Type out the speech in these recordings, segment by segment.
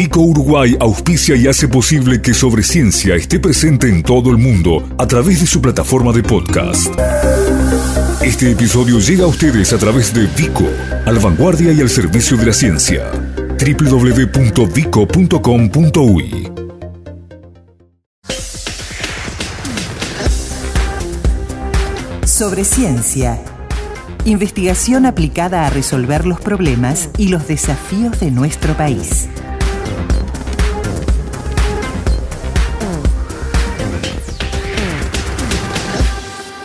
Vico Uruguay auspicia y hace posible que Sobre Ciencia esté presente en todo el mundo a través de su plataforma de podcast. Este episodio llega a ustedes a través de Vico, al vanguardia y al servicio de la ciencia. www.vico.com.uy Sobre Ciencia. Investigación aplicada a resolver los problemas y los desafíos de nuestro país.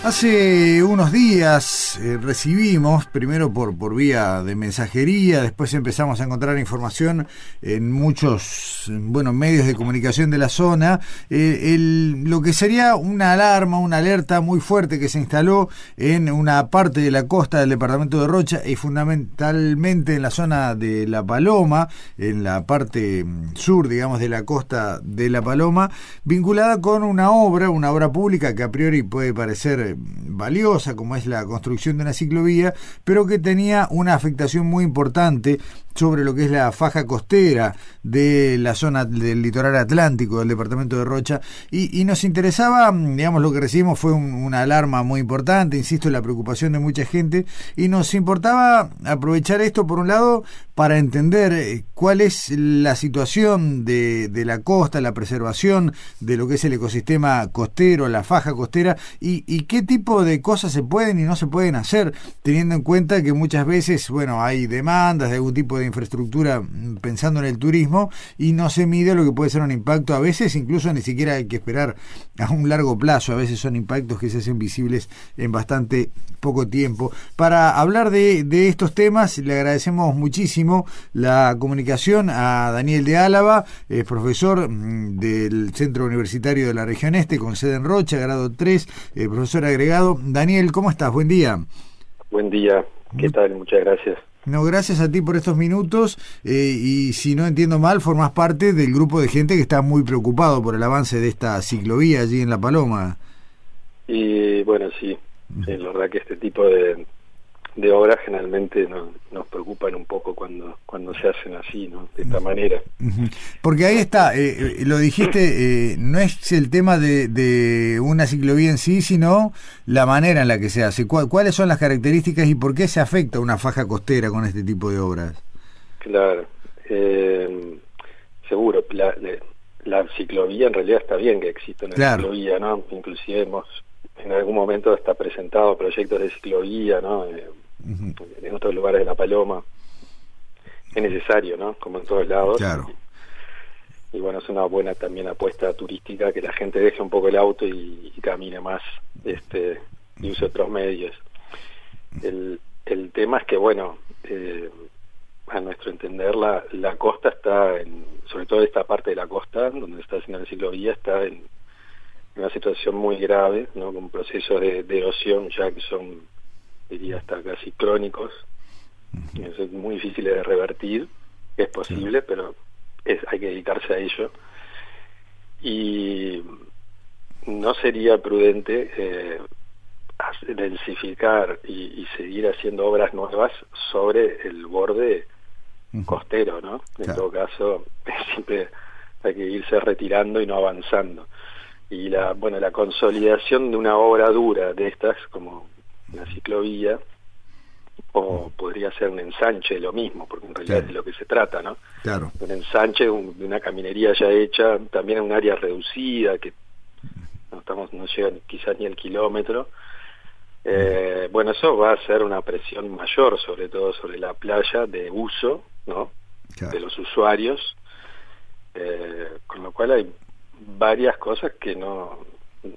Hace unos días eh, recibimos, primero por, por vía de mensajería, después empezamos a encontrar información en muchos bueno, medios de comunicación de la zona, eh, lo que sería una alarma, una alerta muy fuerte que se instaló en una parte de la costa del departamento de Rocha y fundamentalmente en la zona de La Paloma, en la parte mm, sur, digamos, de la costa de La Paloma, vinculada con una obra, una obra pública que a priori puede parecer valiosa como es la construcción de una ciclovía, pero que tenía una afectación muy importante sobre lo que es la faja costera de la zona del litoral atlántico del departamento de Rocha. Y, nos interesaba, digamos, lo que recibimos fue una alarma muy importante, insisto, la preocupación de mucha gente. Y nos importaba aprovechar esto por un lado para entender eh, cuál es la situación de, de la costa, la preservación de lo que es el ecosistema costero, la faja costera y, y qué tipo de cosas se pueden y no se pueden hacer, teniendo en cuenta que muchas veces, bueno, hay demandas de algún tipo de infraestructura mm, pensando en el turismo y no se mide lo que puede ser un impacto a veces, incluso ni siquiera hay que esperar a un largo plazo, a veces son impactos que se hacen visibles en bastante poco tiempo. Para hablar de, de estos temas, le agradecemos muchísimo la comunicación a Daniel de Álava, profesor mm, del Centro Universitario de la Región Este, con sede en Rocha, grado 3, eh, profesor agregado. Daniel, ¿cómo estás? Buen día. Buen día, ¿qué tal? Muchas gracias. No, gracias a ti por estos minutos eh, y si no entiendo mal, formas parte del grupo de gente que está muy preocupado por el avance de esta ciclovía allí en La Paloma. Y bueno, sí, sí la verdad que este tipo de, de obras generalmente nos preocupan un poco cuando cuando se hacen así, ¿no? De esta manera. Porque ahí está, eh, eh, lo dijiste, eh, no es el tema de, de, una ciclovía en sí, sino la manera en la que se hace. ¿Cuáles son las características y por qué se afecta una faja costera con este tipo de obras? Claro, seguro. La, la, ciclovía en realidad está bien que exista una ciclovía, ¿no? Inclusive hemos en algún momento está presentado proyectos de ciclovía, ¿no? En otros lugares de La Paloma. Es necesario, ¿no? Como en todos lados. Claro. Y, bueno, es una buena también apuesta turística que la gente deje un poco el auto y, camine más este y use otros medios. El, el tema es que, bueno, eh, a nuestro entender, la, la costa está, en, sobre todo esta parte de la costa, donde está haciendo la ciclovía, está en, una situación muy grave, ¿no? con procesos de, de erosión ya que son diría hasta casi crónicos. es muy difícil de revertir, es posible, pero es, hay que dedicarse a ello. Y no sería prudente eh, densificar y, seguir haciendo obras nuevas sobre el borde costero, ¿no? En todo caso, siempre hay que irse retirando y no avanzando. Y la, bueno, la consolidación de una obra dura de estas, como una ciclovía, o podría ser un ensanche, lo mismo, porque en realidad es de lo que se trata, ¿no? Claro. Un ensanche de una caminería ya hecha, también en un área reducida, que no estamos no llega quizás ni el kilómetro. Eh, bueno, eso va a ser una presión mayor, sobre todo sobre la playa de uso, ¿no? De los usuarios, eh, con lo cual hay varias cosas que no,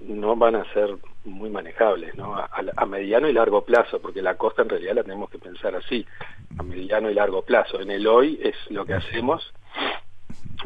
no van a ser muy manejables, ¿no? A, mediano y largo plazo, porque la costa en realidad la tenemos que pensar así, a mediano y largo plazo. En el hoy es lo que hacemos,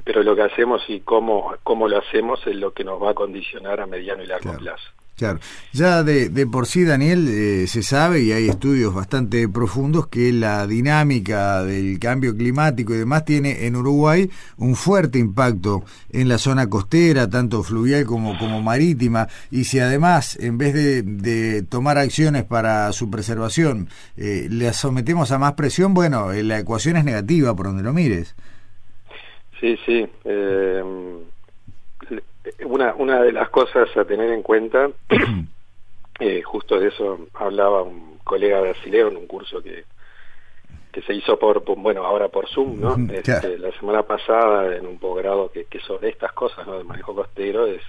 pero lo que hacemos y cómo, cómo lo hacemos es lo que nos va a condicionar a mediano y largo plazo. Claro, ya de, de por sí, Daniel, eh, se sabe y hay estudios bastante profundos que la dinámica del cambio climático y demás tiene en Uruguay un fuerte impacto en la zona costera, tanto fluvial como, como marítima, y si además, en vez de, de tomar acciones para su preservación, eh, le sometemos a más presión, bueno, eh, la ecuación es negativa por donde lo mires. Sí, sí. Eh, una, una de las cosas a tener en cuenta, eh, justo de eso hablaba un colega brasileño en un curso que, que se hizo por, bueno, ahora por Zoom, ¿no? Este, la semana pasada en un posgrado que, que sobre estas cosas, ¿no? De manejo costero es,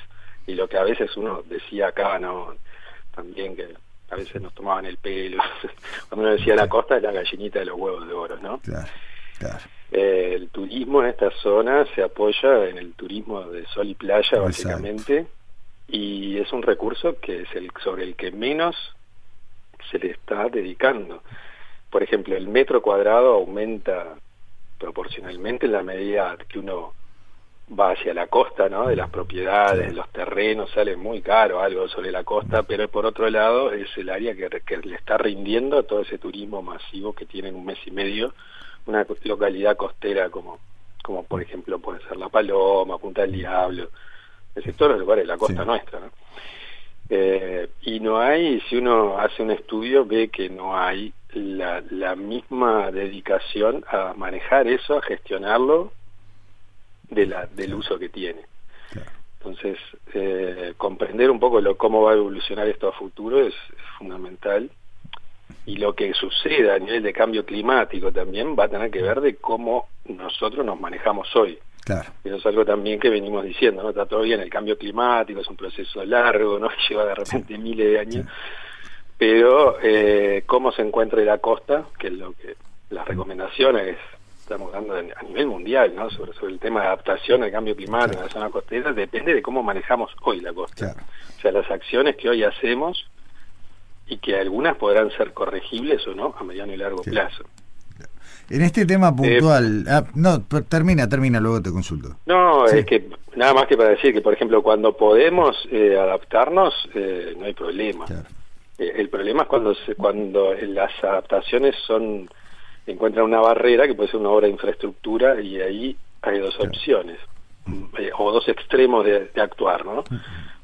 y lo que a veces uno decía acá, ¿no? También que a veces nos tomaban el pelo, cuando uno decía la costa es la gallinita de los huevos de oro, ¿no? Claro, claro. Eh, el turismo en esta zona se apoya en el turismo de sol y playa, básicamente, y es un recurso que es el sobre el que menos se le está dedicando. Por ejemplo, el metro cuadrado aumenta proporcionalmente en la medida que uno va hacia la costa, ¿no? De las propiedades, los terrenos, sale muy caro algo sobre la costa, pero por otro lado es el área que, que le está rindiendo a todo ese turismo masivo que tiene en un mes y medio una localidad costera como, como por ejemplo puede ser La Paloma, Punta del Diablo, es decir, todos los lugares de la costa nuestra. ¿no? Eh, y no hay, si uno hace un estudio, ve que no hay la, la misma dedicación a manejar eso, a gestionarlo de la, del uso que tiene. Entonces, eh, comprender un poco lo, cómo va a evolucionar esto a futuro es fundamental y lo que suceda a nivel de cambio climático también va a tener que ver de cómo nosotros nos manejamos hoy. Claro. Eso es algo también que venimos diciendo, ¿no? Está todo bien, el cambio climático es un proceso largo, ¿no? Lleva de repente miles de años, pero eh, cómo se encuentra la costa, que es lo que las recomendaciones estamos dando a nivel mundial, ¿no? Sobre, sobre el tema de adaptación al cambio climático en la zona costera, depende de cómo manejamos hoy la costa. O sea, las acciones que hoy hacemos y que algunas podrán ser corregibles o no a mediano y largo plazo. En este tema eh, puntual, ah, no, termina, termina, luego te consulto. No, es que nada más que para decir que, por ejemplo, cuando podemos eh, adaptarnos, eh, no hay problema. el problema es cuando se, cuando las adaptaciones son encuentran una barrera que puede ser una obra de infraestructura y ahí hay dos opciones o dos extremos de, de actuar, ¿no?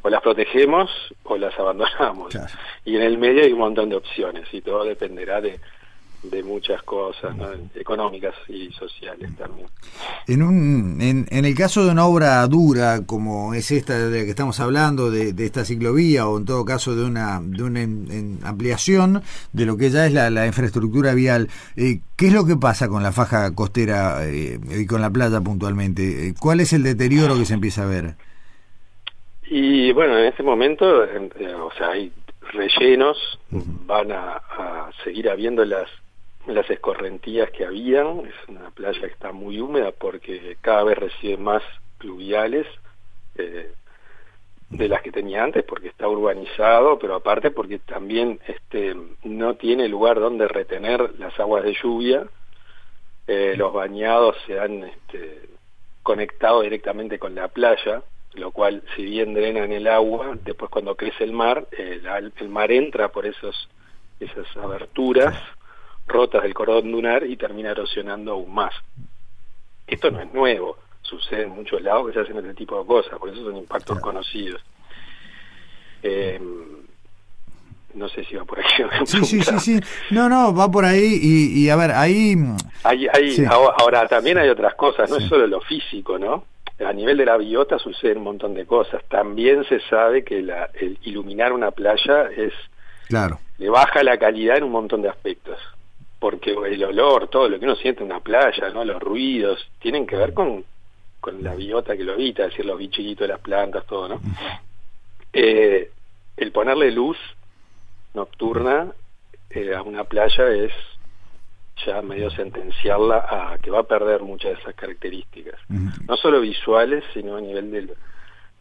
O las protegemos o las abandonamos. Y en el medio hay un montón de opciones y todo dependerá de, de muchas cosas, económicas y sociales también. En, un, en, en, el caso de una obra dura como es esta de la que estamos hablando, de, de esta ciclovía, o en todo caso de una, de una ampliación de lo que ya es la, la infraestructura vial, eh, ¿qué es lo que pasa con la faja costera eh, y con la playa puntualmente? ¿Cuál es el deterioro que se empieza a ver? Y bueno, en este momento, eh, o sea, hay rellenos, van a, seguir habiendo las las escorrentías que habían, es una playa que está muy húmeda porque cada vez recibe más pluviales eh, de las que tenía antes porque está urbanizado, pero aparte porque también este no tiene lugar donde retener las aguas de lluvia, eh, los bañados se han este, conectado directamente con la playa, lo cual si bien drenan el agua, después cuando crece el mar, el, el mar entra por esos esas aberturas rotas del cordón lunar y termina erosionando aún más. Esto no es nuevo, sucede en muchos lados que se hacen este tipo de cosas, por eso son impactos conocidos. Eh, no sé si va por ahí. Sí, sí, sí, sí. No, no, va por ahí y, y a ver, ahí... Hay, hay, ahora, también hay otras cosas, no es solo lo físico, ¿no? A nivel de la biota sucede un montón de cosas. También se sabe que la, el iluminar una playa es claro. le baja la calidad en un montón de aspectos, porque el olor, todo lo que uno siente en una playa, no, los ruidos, tienen que ver con, con la biota que lo habita, es decir, los bichitos las plantas, todo, ¿no? Eh, el ponerle luz nocturna eh, a una playa es ya medio sentenciarla a que va a perder muchas de esas características, no solo visuales, sino a nivel del,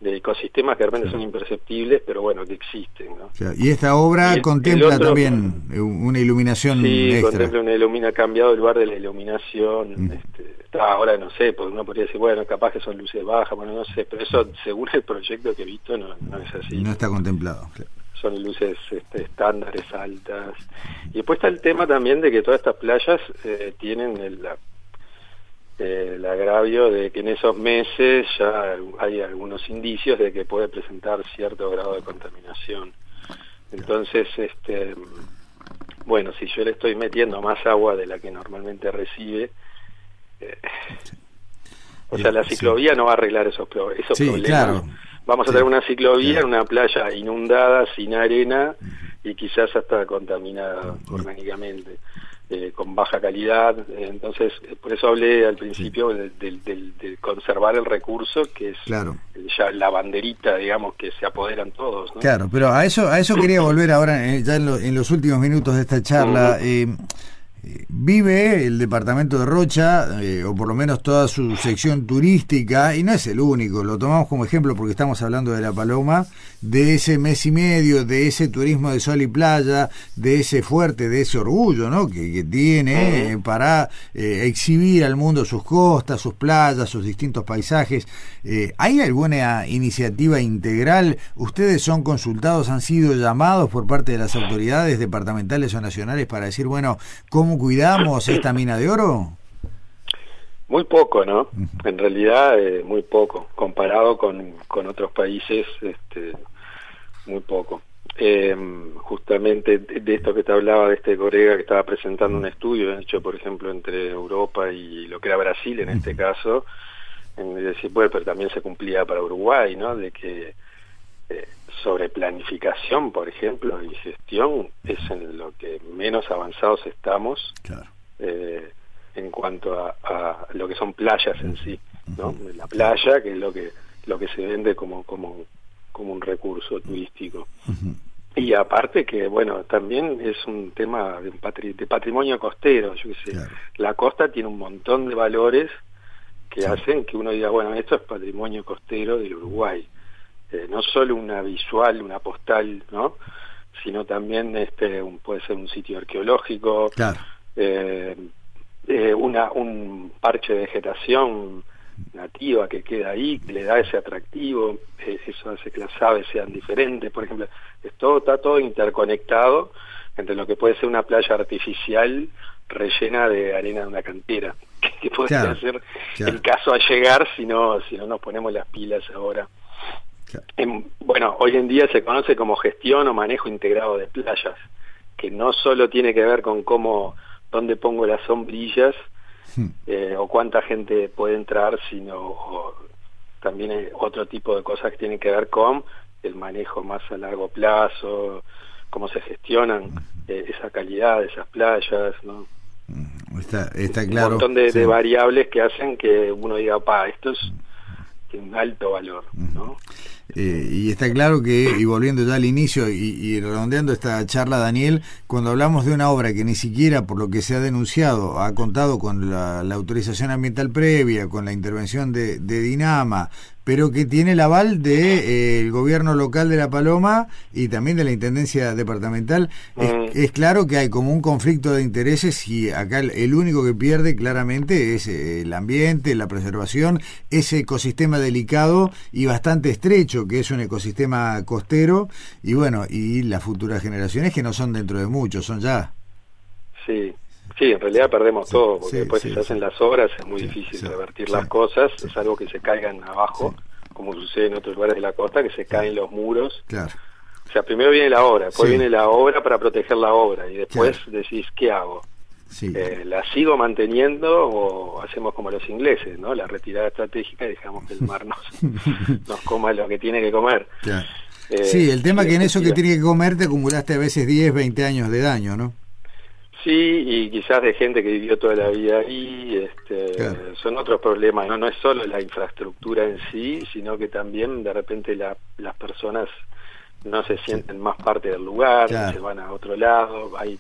de ecosistemas que de repente son imperceptibles, pero bueno, que existen. ¿no? y esta obra contempla también una iluminación sí, contempla una ilumina, cambiado el lugar de la iluminación, este, está ahora no sé, porque uno podría decir, bueno, capaz que son luces bajas, bueno, no sé, pero eso según el proyecto que he visto no, no es así. No está contemplado, claro son luces este, estándares altas. Y después está el tema también de que todas estas playas eh, tienen el, el agravio de que en esos meses ya hay algunos indicios de que puede presentar cierto grado de contaminación. Entonces, este, bueno, si yo le estoy metiendo más agua de la que normalmente recibe, eh, O sea, la ciclovía no va a arreglar esos, esos Sí, problemas. claro. Vamos a Sí, tener una ciclovía en una playa inundada, sin arena y quizás hasta contaminada orgánicamente, eh, con baja calidad. Eh, Entonces, eh, por eso hablé al principio del del- de, conservar el recurso, que es Claro. ya la banderita, digamos, que se apoderan todos. ¿no? Claro, pero a eso, a eso quería volver ahora, eh, ya en, lo- en los últimos minutos de esta charla. Eh, eh, vive el departamento de Rocha, eh, o por lo menos toda su sección turística, y no es el único, lo tomamos como ejemplo porque estamos hablando de La Paloma, de ese mes y medio, de ese turismo de sol y playa, de ese fuerte, de ese orgullo ¿no? que, que tiene eh, para eh, exhibir al mundo sus costas, sus playas, sus distintos paisajes. ¿Hay alguna iniciativa integral? ¿Ustedes son consultados, han sido llamados por parte de las autoridades departamentales o nacionales para decir, bueno, ¿cómo cuidamos esta mina de oro? Muy poco, ¿no? En realidad, eh, muy poco, comparado con, con otros países, este, muy poco. Eh, justamente de esto que te hablaba, de este colega que estaba presentando un estudio hecho, por ejemplo, entre Europa y lo que era Brasil en este caso, en decir, bueno, pero también se cumplía para Uruguay, ¿no? De que eh, sobre planificación, por ejemplo, y gestión, es en menos avanzados estamos Claro. eh, en cuanto a, a lo que son playas en sí, ¿no? La playa, que es lo que lo que se vende como como como un recurso turístico. Y aparte que, bueno, también es un tema de, un patri- de patrimonio costero, yo qué sé. Claro. La costa tiene un montón de valores que hacen que uno diga, bueno, esto es patrimonio costero del Uruguay. Eh, no solo una visual, una postal, ¿no? Sino también este un, puede ser un sitio arqueológico, Claro. eh, eh, una, un parche de vegetación nativa que queda ahí, que le da ese atractivo, eh, eso hace que las aves sean diferentes, por ejemplo, es todo, está todo interconectado entre lo que puede ser una playa artificial rellena de arena de una cantera, que podría Claro, ser claro. el caso a llegar si no, si no nos ponemos las pilas ahora. Claro. En- bueno, hoy en día se conoce como gestión o manejo integrado de playas, que no solo tiene que ver con cómo, dónde pongo las sombrillas Hmm. eh, o cuánta gente puede entrar, sino o también hay otro tipo de cosas que tienen que ver con el manejo más a largo plazo, cómo se gestionan eh, esa calidad de esas playas, ¿no? Está, está claro. Un montón de, Sí. de variables que hacen que uno diga, pa, esto es tiene un alto valor, ¿no? Eh, y está claro que, y volviendo ya al inicio y, y redondeando esta charla, Daniel, cuando hablamos de una obra que ni siquiera, por lo que se ha denunciado, ha contado con la, la autorización ambiental previa, con la intervención de, de Dinama, pero que tiene el aval del gobierno local de La Paloma y también de la Intendencia Departamental, es, Mm. es claro que hay como un conflicto de intereses y acá el, el único que pierde claramente es eh, el ambiente, la preservación, ese ecosistema delicado y bastante estrecho que es un ecosistema costero y bueno, y las futuras generaciones que no son dentro de mucho, son ya. Sí, sí, en realidad perdemos todo, porque sí, después si se hacen las obras es muy difícil revertir las cosas, es algo que se caigan abajo, como sucede en otros lugares de la costa, que se caen los muros. Claro. O sea, primero viene la obra, después viene la obra para proteger la obra, y después Claro. decís, ¿qué hago? Sí. Eh, ¿La sigo manteniendo o hacemos como los ingleses, ¿no? La retirada estratégica y dejamos que el mar nos, nos coma lo que tiene que comer. claro. Eh, sí, el tema que en eso que tiene que comer te acumulaste a veces 10, 20 años de daño, ¿no? Sí, y quizás de gente que vivió toda la vida ahí, este, Claro. son otros problemas, ¿no? No es solo la infraestructura en sí, sino que también de repente la- las personas no se sienten más parte del lugar, Claro. se van a otro lado, hay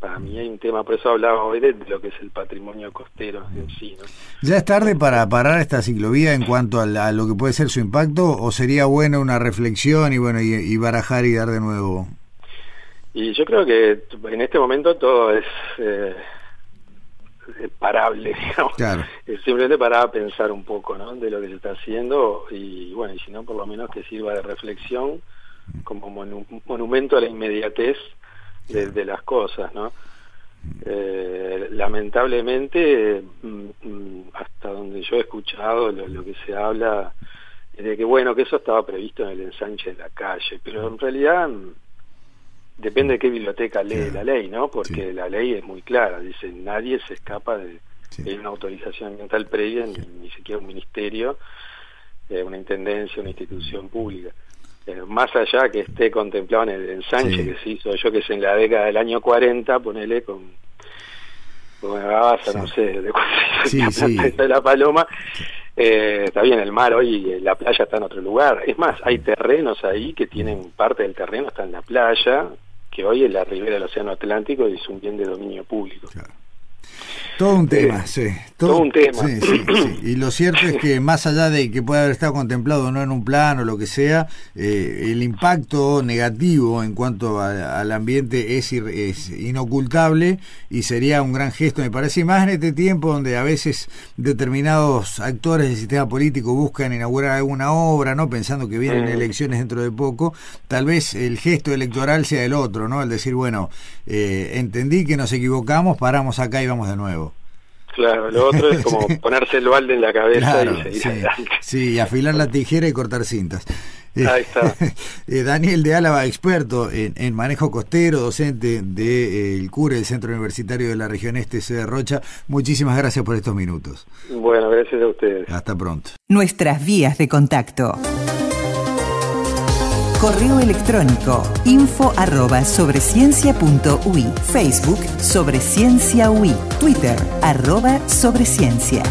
para mí hay un tema, por eso hablaba hoy de lo que es el patrimonio costero en sí, ¿no? ¿Ya es tarde para parar esta ciclovía en cuanto a, la- a lo que puede ser su impacto o sería bueno una reflexión y bueno y, y barajar y dar de nuevo? Y yo creo que en este momento todo es eh, eh, parable, digamos. Claro. Es simplemente para pensar un poco ¿no? de lo que se está haciendo y bueno, y si no, por lo menos que sirva de reflexión como monu- monumento a la inmediatez de, de las cosas, ¿no? Eh, lamentablemente, mm, mm, hasta donde yo he escuchado lo, lo que se habla es de que bueno, que eso estaba previsto en el ensanche de la calle, pero en realidad mm, depende de qué biblioteca lee la ley, ¿no? Porque Sí. la ley es muy clara, dice nadie se escapa de, una autorización ambiental previa, ni, siquiera un ministerio, eh, una intendencia, una institución pública. Eh, más allá que esté contemplado en el ensanche que se hizo, yo que sé, en la década del año 40, ponele con, con una base, no sé, de, de la paloma, eh, está bien, el mar hoy, la playa está en otro lugar. Es más, hay terrenos ahí que tienen parte del terreno está en la playa, que hoy es la ribera del Océano Atlántico y es un bien de dominio público. Todo un tema, sí. Todo, un tema. Sí, sí, sí. Y lo cierto es que más allá de que pueda haber estado contemplado no en un plan o lo que sea, eh, el impacto negativo en cuanto al ambiente es, es, inocultable y sería un gran gesto, me parece, y más en este tiempo donde a veces determinados actores del sistema político buscan inaugurar alguna obra, no pensando que vienen mm. elecciones dentro de poco, tal vez el gesto electoral sea el otro, ¿no? El decir, bueno, eh, entendí que nos equivocamos, paramos acá y vamos de nuevo. Claro, lo otro es como ponerse el balde en la cabeza y seguir sí, adelante. Sí, afilar la tijera y cortar cintas. Ahí está. Eh, Daniel de Álava, experto en, manejo costero, docente del de, eh, CURE, el Centro Universitario de la Región Este, de Rocha. Muchísimas gracias por estos minutos. Bueno, gracias a ustedes. Hasta pronto. Nuestras vías de contacto. Correo electrónico info arroba sobreciencia.ui Facebook sobre UI Twitter arroba sobreciencia